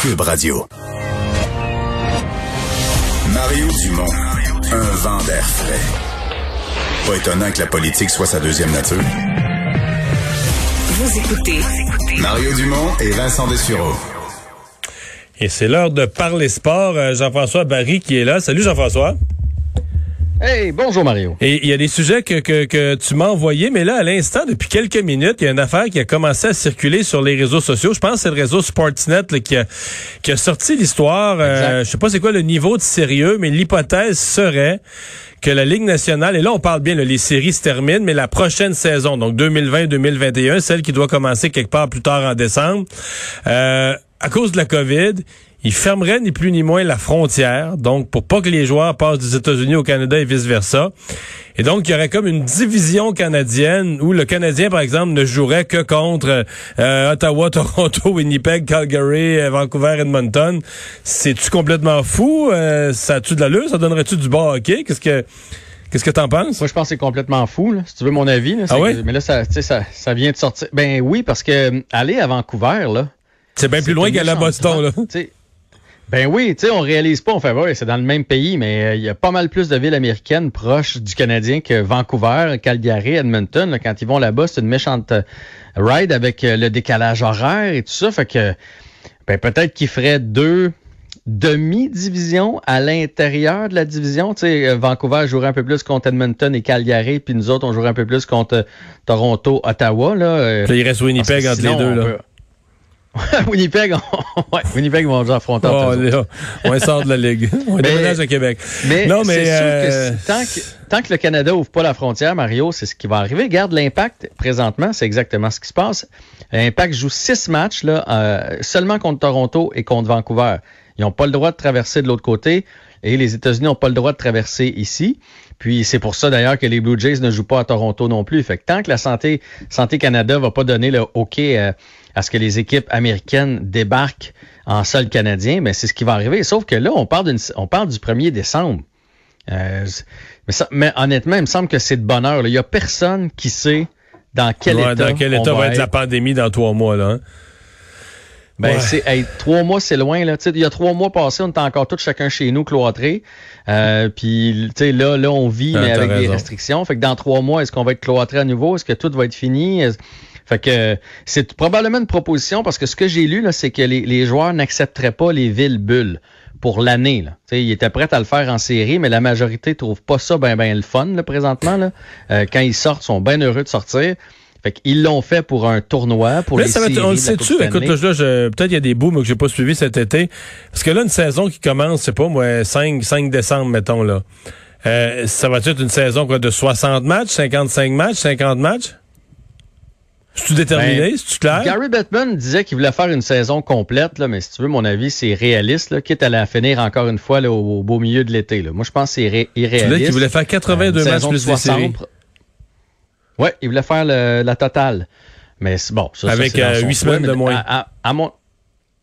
Cube Radio. Mario Dumont, un vent d'air frais. Pas étonnant que la politique soit sa deuxième nature. Vous écoutez Mario Dumont et Vincent Dessureau. Et c'est l'heure de parler sport. Euh, Jean-François Barry qui est là. Salut Jean-François. Hey, bonjour Mario. Et il y a des sujets que, que, que tu m'as envoyés, mais là, à l'instant, depuis quelques minutes, il y a une affaire qui a commencé à circuler sur les réseaux sociaux. Je pense que c'est le réseau Sportsnet là, qui, a, qui a sorti l'histoire. Euh, je sais pas c'est quoi le niveau de sérieux, mais l'hypothèse serait que la Ligue nationale, et là on parle bien, là, les séries se terminent, mais la prochaine saison, donc 2020-2021, celle qui doit commencer quelque part plus tard en décembre, euh, à cause de la COVID, il fermerait ni plus ni moins la frontière, donc pour pas que les joueurs passent des États-Unis au Canada et vice-versa. Et donc, il y aurait comme une division canadienne où le Canadien, par exemple, ne jouerait que contre euh, Ottawa, Toronto, Winnipeg, Calgary, euh, Vancouver, Edmonton. C'est-tu complètement fou? Euh, ça a-tu de l'allure? Ça donnerait-tu du bas hockey? Qu'est-ce que... Qu'est-ce que t'en penses? Moi, je pense que c'est complètement fou, là, si tu veux mon avis. Là, ah oui? Mais là, ça, ça, ça vient de sortir. Ben oui, parce que aller à Vancouver, là. C'est bien plus loin qu'aller à Boston, là. Ben oui, tu sais, on réalise pas, on fait ouais, c'est dans le même pays, mais euh, il y a pas mal plus de villes américaines proches du Canadien que Vancouver, Calgary, Edmonton. Là, quand ils vont là-bas, c'est une méchante euh, ride avec euh, le décalage horaire et tout ça. Fait que ben, peut-être qu'ils feraient deux demi-divisions à l'intérieur de la division. Tu sais, Vancouver jouerait un peu plus contre Edmonton et Calgary, puis nous autres, on jouerait un peu plus contre Toronto, Ottawa. Là, il reste Winnipeg entre les deux. Là. Winnipeg, on, ouais, Winnipeg vont déjà affronter. Oh, là, on sort de la Ligue. On mais, déménage à Québec. Mais non, mais euh... sûr que tant, que, tant que le Canada ouvre pas la frontière, Mario, c'est ce qui va arriver. Garde l'impact présentement, c'est exactement ce qui se passe. L'impact joue six matchs là, euh, seulement contre Toronto et contre Vancouver. Ils n'ont pas le droit de traverser de l'autre côté et les États-Unis n'ont pas le droit de traverser ici. Puis c'est pour ça d'ailleurs que les Blue Jays ne jouent pas à Toronto non plus. Fait que tant que la santé santé Canada va pas donner le OK euh, à ce que les équipes américaines débarquent en sol canadien, mais ben, c'est ce qui va arriver. Sauf que là, on parle, on parle du 1er décembre. Euh, mais, ça, mais, honnêtement, il me semble que c'est de bonheur. Il y a personne qui sait dans quel état, dans quel état va, être, la pandémie dans trois mois. Là, hein? Ben, c'est trois mois, c'est loin. Là. il y a trois mois passés, on était encore tous chacun chez nous, cloîtrés. Euh, puis là, là, on vit, mais avec des restrictions. Fait que dans trois mois, est-ce qu'on va être cloîtré à nouveau? Est-ce que tout va être fini? Fait que c'est probablement une proposition parce que ce que j'ai lu, là, c'est que les, les joueurs n'accepteraient pas les villes bulles pour l'année. Là. ils étaient prêts à le faire en série, mais la majorité trouve pas ça ben ben le fun là, présentement. Là. Euh, quand ils sortent, ils sont bien heureux de sortir. Fait qu'ils l'ont fait pour un tournoi, pour les ça séries, On le sait-tu? Écoute, là, peut-être il y a des bouts, mais que j'ai pas suivi cet été. Parce que là, une saison qui commence, c'est pas moi, 5, 5 décembre, mettons, là. Euh, ça va être une saison quoi, de 60 matchs, 55 matchs, 50 matchs? C'est-tu déterminé? Ben, C'est-tu clair? Gary Bettman disait qu'il voulait faire une saison complète, là, mais si tu veux, mon avis, c'est réaliste, là, quitte à la finir encore une fois là, au, beau milieu de l'été. Moi, je pense que c'est irréaliste. Tu qu'il voulait faire 82 euh, matchs plus de séries. Oui, il voulait faire la totale. Mais bon, ça, Avec ça, 8 euh, semaines de moins. À, mon...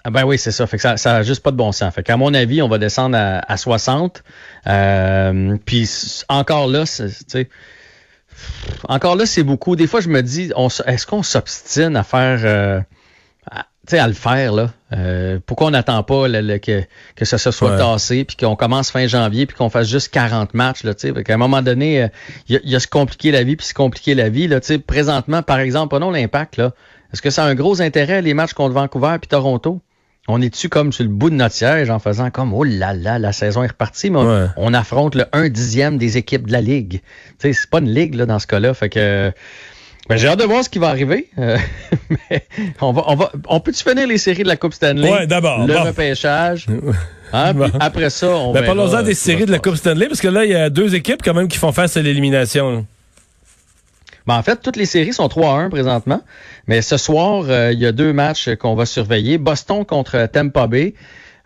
Ah ben oui, c'est ça. Fait que ça, ça a juste pas de bon sens. Fait qu'à mon avis, on va descendre à, 60. Euh, puis encore là, tu encore là, c'est beaucoup. Des fois, je me dis, est-ce qu'on s'obstine à faire, euh, à, à le faire là euh, Pourquoi on n'attend pas que, que ça se soit tassé, puis qu'on commence fin janvier, puis qu'on fasse juste 40 matchs là Tu sais, qu'à un moment donné, euh, il y, a, se compliquer la vie, puis se compliquer la vie là. Tu sais, présentement, par exemple, prenons l'impact là. Est-ce que ça a un gros intérêt les matchs contre Vancouver puis Toronto? On est dessus comme sur le bout de notre siège en faisant comme oh là là, la saison est repartie, mais on, affronte le 1 dixième des équipes de la Ligue? Tu sais, c'est pas une ligue là, dans ce cas-là. Fait que ben, j'ai hâte de voir ce qui va arriver. Euh, mais on va, on va, on peut-tu finir les séries de la Coupe Stanley? Ouais, d'abord. Le repêchage. Hein, après ça, on ben, Parlons-en des séries de la Coupe Stanley, parce que là, il y a deux équipes quand même qui font face à l'élimination. Ben, en fait, toutes les séries sont 3-1 présentement. Mais ce soir, euh, il y a deux matchs qu'on va surveiller. Boston contre Tampa Bay.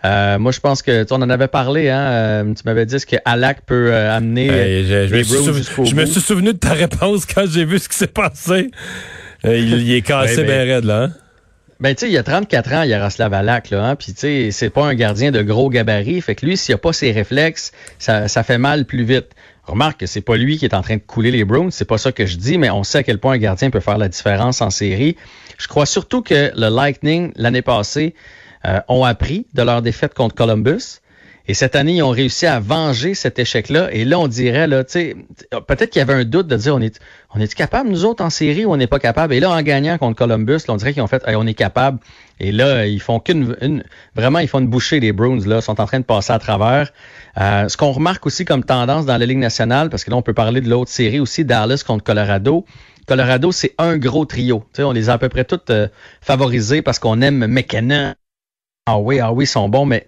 Euh, moi, je pense que tu en avait parlé, hein. Euh, tu m'avais dit que Alak peut amener je, me suis souvenu de ta réponse quand j'ai vu ce qui s'est passé. il, est cassé bien raide, là. Hein? Ben, tu sais, il y a 34 ans, Yaroslav Alak, là, hein, puis tu sais, c'est pas un gardien de gros gabarit, fait que lui, s'il a pas ses réflexes, ça, ça fait mal plus vite. Remarque que c'est pas lui qui est en train de couler les Browns, c'est pas ça que je dis, mais on sait à quel point un gardien peut faire la différence en série. Je crois surtout que le Lightning, l'année passée, ont appris de leur défaite contre Columbus. Et cette année, ils ont réussi à venger cet échec-là. Et là, on dirait, là, peut-être qu'il y avait un doute de dire, on est, on est capable, nous autres, en série, ou on n'est pas capable? Et là, en gagnant contre Columbus, on dirait qu'ils ont fait, on est capable. Et là, ils font qu'une, une, vraiment, ils font une bouchée les Bruins, là, sont en train de passer à travers. Euh, ce qu'on remarque aussi comme tendance dans la Ligue nationale, parce que là, on peut parler de l'autre série aussi, Dallas contre Colorado. Colorado, c'est un gros trio. Tu sais, on les a à peu près toutes euh, favorisés parce qu'on aime McKenna. Ah oui, ah oui, ils sont bons, mais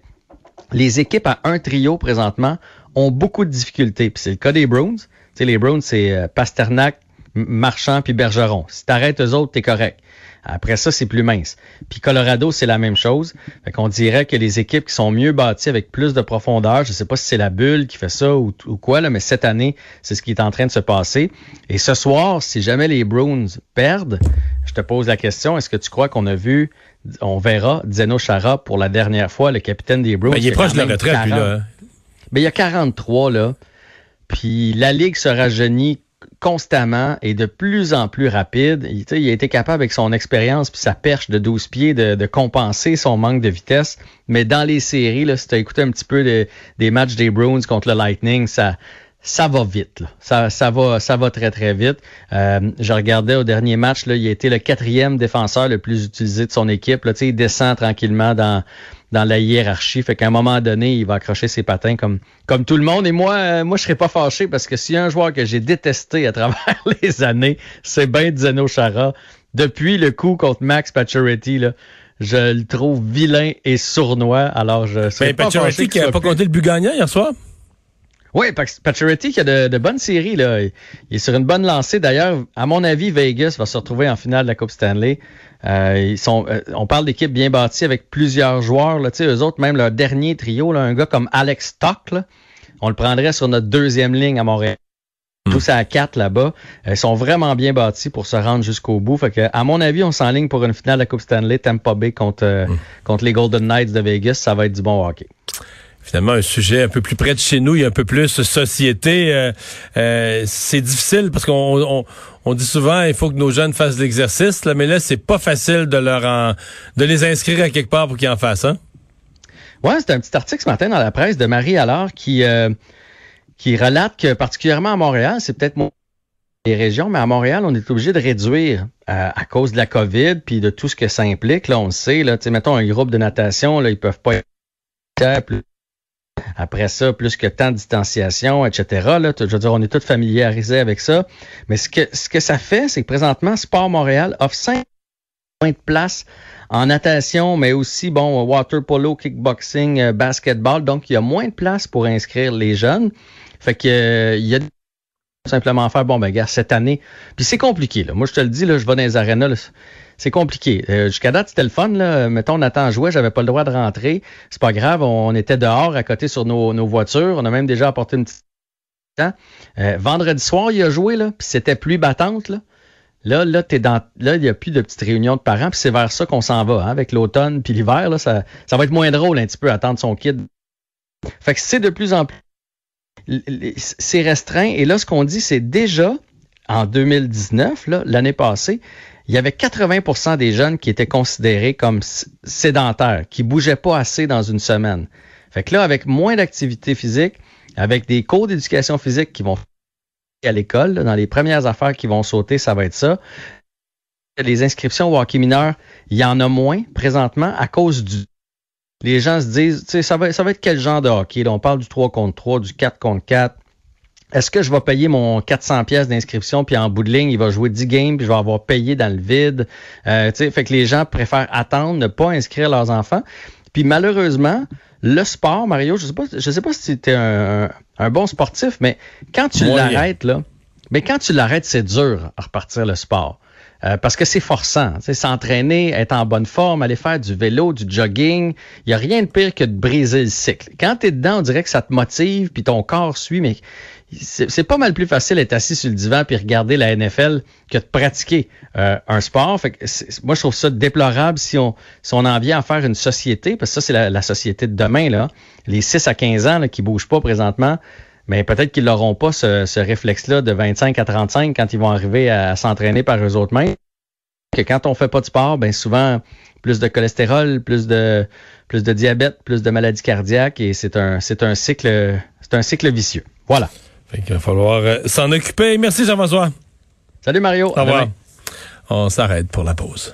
les équipes à un trio présentement ont beaucoup de difficultés. Puis c'est le cas des Bruins. Tu sais, les Bruins, c'est euh, Pasternak, Marchand puis Bergeron. Si t'arrêtes eux autres, t'es correct. Après ça, c'est plus mince. Puis Colorado, c'est la même chose. Fait qu'on dirait que les équipes qui sont mieux bâties avec plus de profondeur, je sais pas si c'est la bulle qui fait ça ou, quoi, là, mais cette année, c'est ce qui est en train de se passer. Et ce soir, si jamais les Bruins perdent, je te pose la question, est-ce que tu crois qu'on a vu on verra Zeno Chara pour la dernière fois, le capitaine des Bruins. Ben, il est proche de la retraite, lui, là. Hein. Ben, il y a 43, là. Puis la Ligue se rajeunit constamment et de plus en plus rapide. Il, il a été capable, avec son expérience puis sa perche de 12 pieds, de, compenser son manque de vitesse. Mais dans les séries, là, si tu as écouté un petit peu des matchs des Bruins contre le Lightning, ça, ça va vite. Là. Ça, ça, va, ça va très, très vite. Euh, je regardais au dernier match, là, il a été le quatrième défenseur le plus utilisé de son équipe. Là, il descend tranquillement dans, dans la hiérarchie. Fait qu'à un moment donné, il va accrocher ses patins comme, comme tout le monde. Et moi, euh, moi, je serais pas fâché parce que s'il y a un joueur que j'ai détesté à travers les années, c'est Ben Zeno Chara. Depuis le coup contre Max Pacioretty, là, je le trouve vilain et sournois. Alors, je serais ben, pas fâché qui n'a pas compté le but gagnant hier soir? Oui, Pacioretty qui a de, bonnes séries. Là. Il est sur une bonne lancée. D'ailleurs, à mon avis, Vegas va se retrouver en finale de la Coupe Stanley. Euh, ils sont, euh, on parle d'équipes bien bâties avec plusieurs joueurs. Là. Eux autres, même leur dernier trio, là, un gars comme Alex Stock, là, on le prendrait sur notre deuxième ligne à Montréal. Hmm. Tous à quatre là-bas. Ils sont vraiment bien bâtis pour se rendre jusqu'au bout. Fait que, à mon avis, on s'enligne pour une finale de la Coupe Stanley, Tampa Bay contre, euh, hmm. contre les Golden Knights de Vegas. Ça va être du bon hockey finalement un sujet un peu plus près de chez nous, il y a un peu plus société. Euh, euh, c'est difficile parce qu'on on, dit souvent il faut que nos jeunes fassent de l'exercice, mais là c'est pas facile de leur en, de les inscrire à quelque part pour qu'ils en fassent. Hein? Ouais, c'est un petit article ce matin dans la presse de Marie Allard qui euh, qui relate que particulièrement à Montréal, c'est peut-être moins les régions, mais à Montréal, on est obligé de réduire à cause de la COVID puis de tout ce que ça implique. Là, on le sait. Là, mettons un groupe de natation, là, ils peuvent pas être après ça, plus que tant de distanciation, etc. Là, je veux dire, on est tous familiarisés avec ça. Mais ce que, ce que ça fait, c'est que présentement, Sport Montréal offre 5 points de place en natation, mais aussi, bon, water polo, kickboxing, euh, basketball. Donc, il y a moins de place pour inscrire les jeunes. Fait que, euh, il y a simplement faire, bon, ben, gars, cette année. Puis c'est compliqué, là. Moi, je te le dis, là, je vais dans les arénas, c'est compliqué. Euh, jusqu'à date, c'était le fun. Là. Mettons, Nathan jouait, j'avais pas le droit de rentrer. C'est pas grave, on était dehors à côté sur nos, voitures. On a même déjà apporté une petite euh, vendredi soir, il a joué, là, puis c'était plus battante. Là, là, là, dans. Là, il n'y a plus de petites réunions de parents, puis c'est vers ça qu'on s'en va, hein, avec l'automne puis l'hiver. Là, ça, ça va être moins drôle un petit peu attendre son kid. Fait que c'est de plus en plus. C'est restreint. Et là, ce qu'on dit, c'est déjà en 2019, l'année passée, il y avait 80% des jeunes qui étaient considérés comme sédentaires, qui bougeaient pas assez dans une semaine. Fait que là, avec moins d'activité physique, avec des cours d'éducation physique qui vont à l'école, dans les premières affaires qui vont sauter, ça va être ça. Les inscriptions au hockey mineur, il y en a moins présentement à cause du. Les gens se disent, ça va, ça va être quel genre de hockey? on parle du 3 contre 3, du 4 contre 4, est-ce que je vais payer mon 400 pièces d'inscription puis en bout de ligne, il va jouer 10 games puis je vais avoir payé dans le vide? Euh, fait que les gens préfèrent attendre, ne pas inscrire leurs enfants. Puis malheureusement, le sport, Mario, je sais pas, je sais pas si tu es un, bon sportif, mais quand tu l'arrêtes là, mais quand tu l'arrêtes, c'est dur à repartir le sport. Euh, parce que c'est forçant. S'entraîner, être en bonne forme, aller faire du vélo, du jogging, il n'y a rien de pire que de briser le cycle. Quand tu es dedans, on dirait que ça te motive, puis ton corps suit, mais c'est pas mal plus facile d'être assis sur le divan puis regarder la NFL que de pratiquer euh, un sport. Fait que moi, je trouve ça déplorable si on, si on en vient à faire une société, parce que ça, c'est la, société de demain, là. Les 6 à 15 ans là, qui bougent pas présentement, mais peut-être qu'ils n'auront pas ce, ce réflexe-là de 25 à 35 quand ils vont arriver à, s'entraîner par eux autres mêmes. que quand on fait pas de sport, ben souvent plus de cholestérol, plus de plus de diabète, plus de maladies cardiaques et c'est un c'est un cycle c'est un cycle vicieux. Voilà. Fait qu'il va falloir euh, s'en occuper. Merci Jean-François. Salut Mario. Au revoir. On s'arrête pour la pause.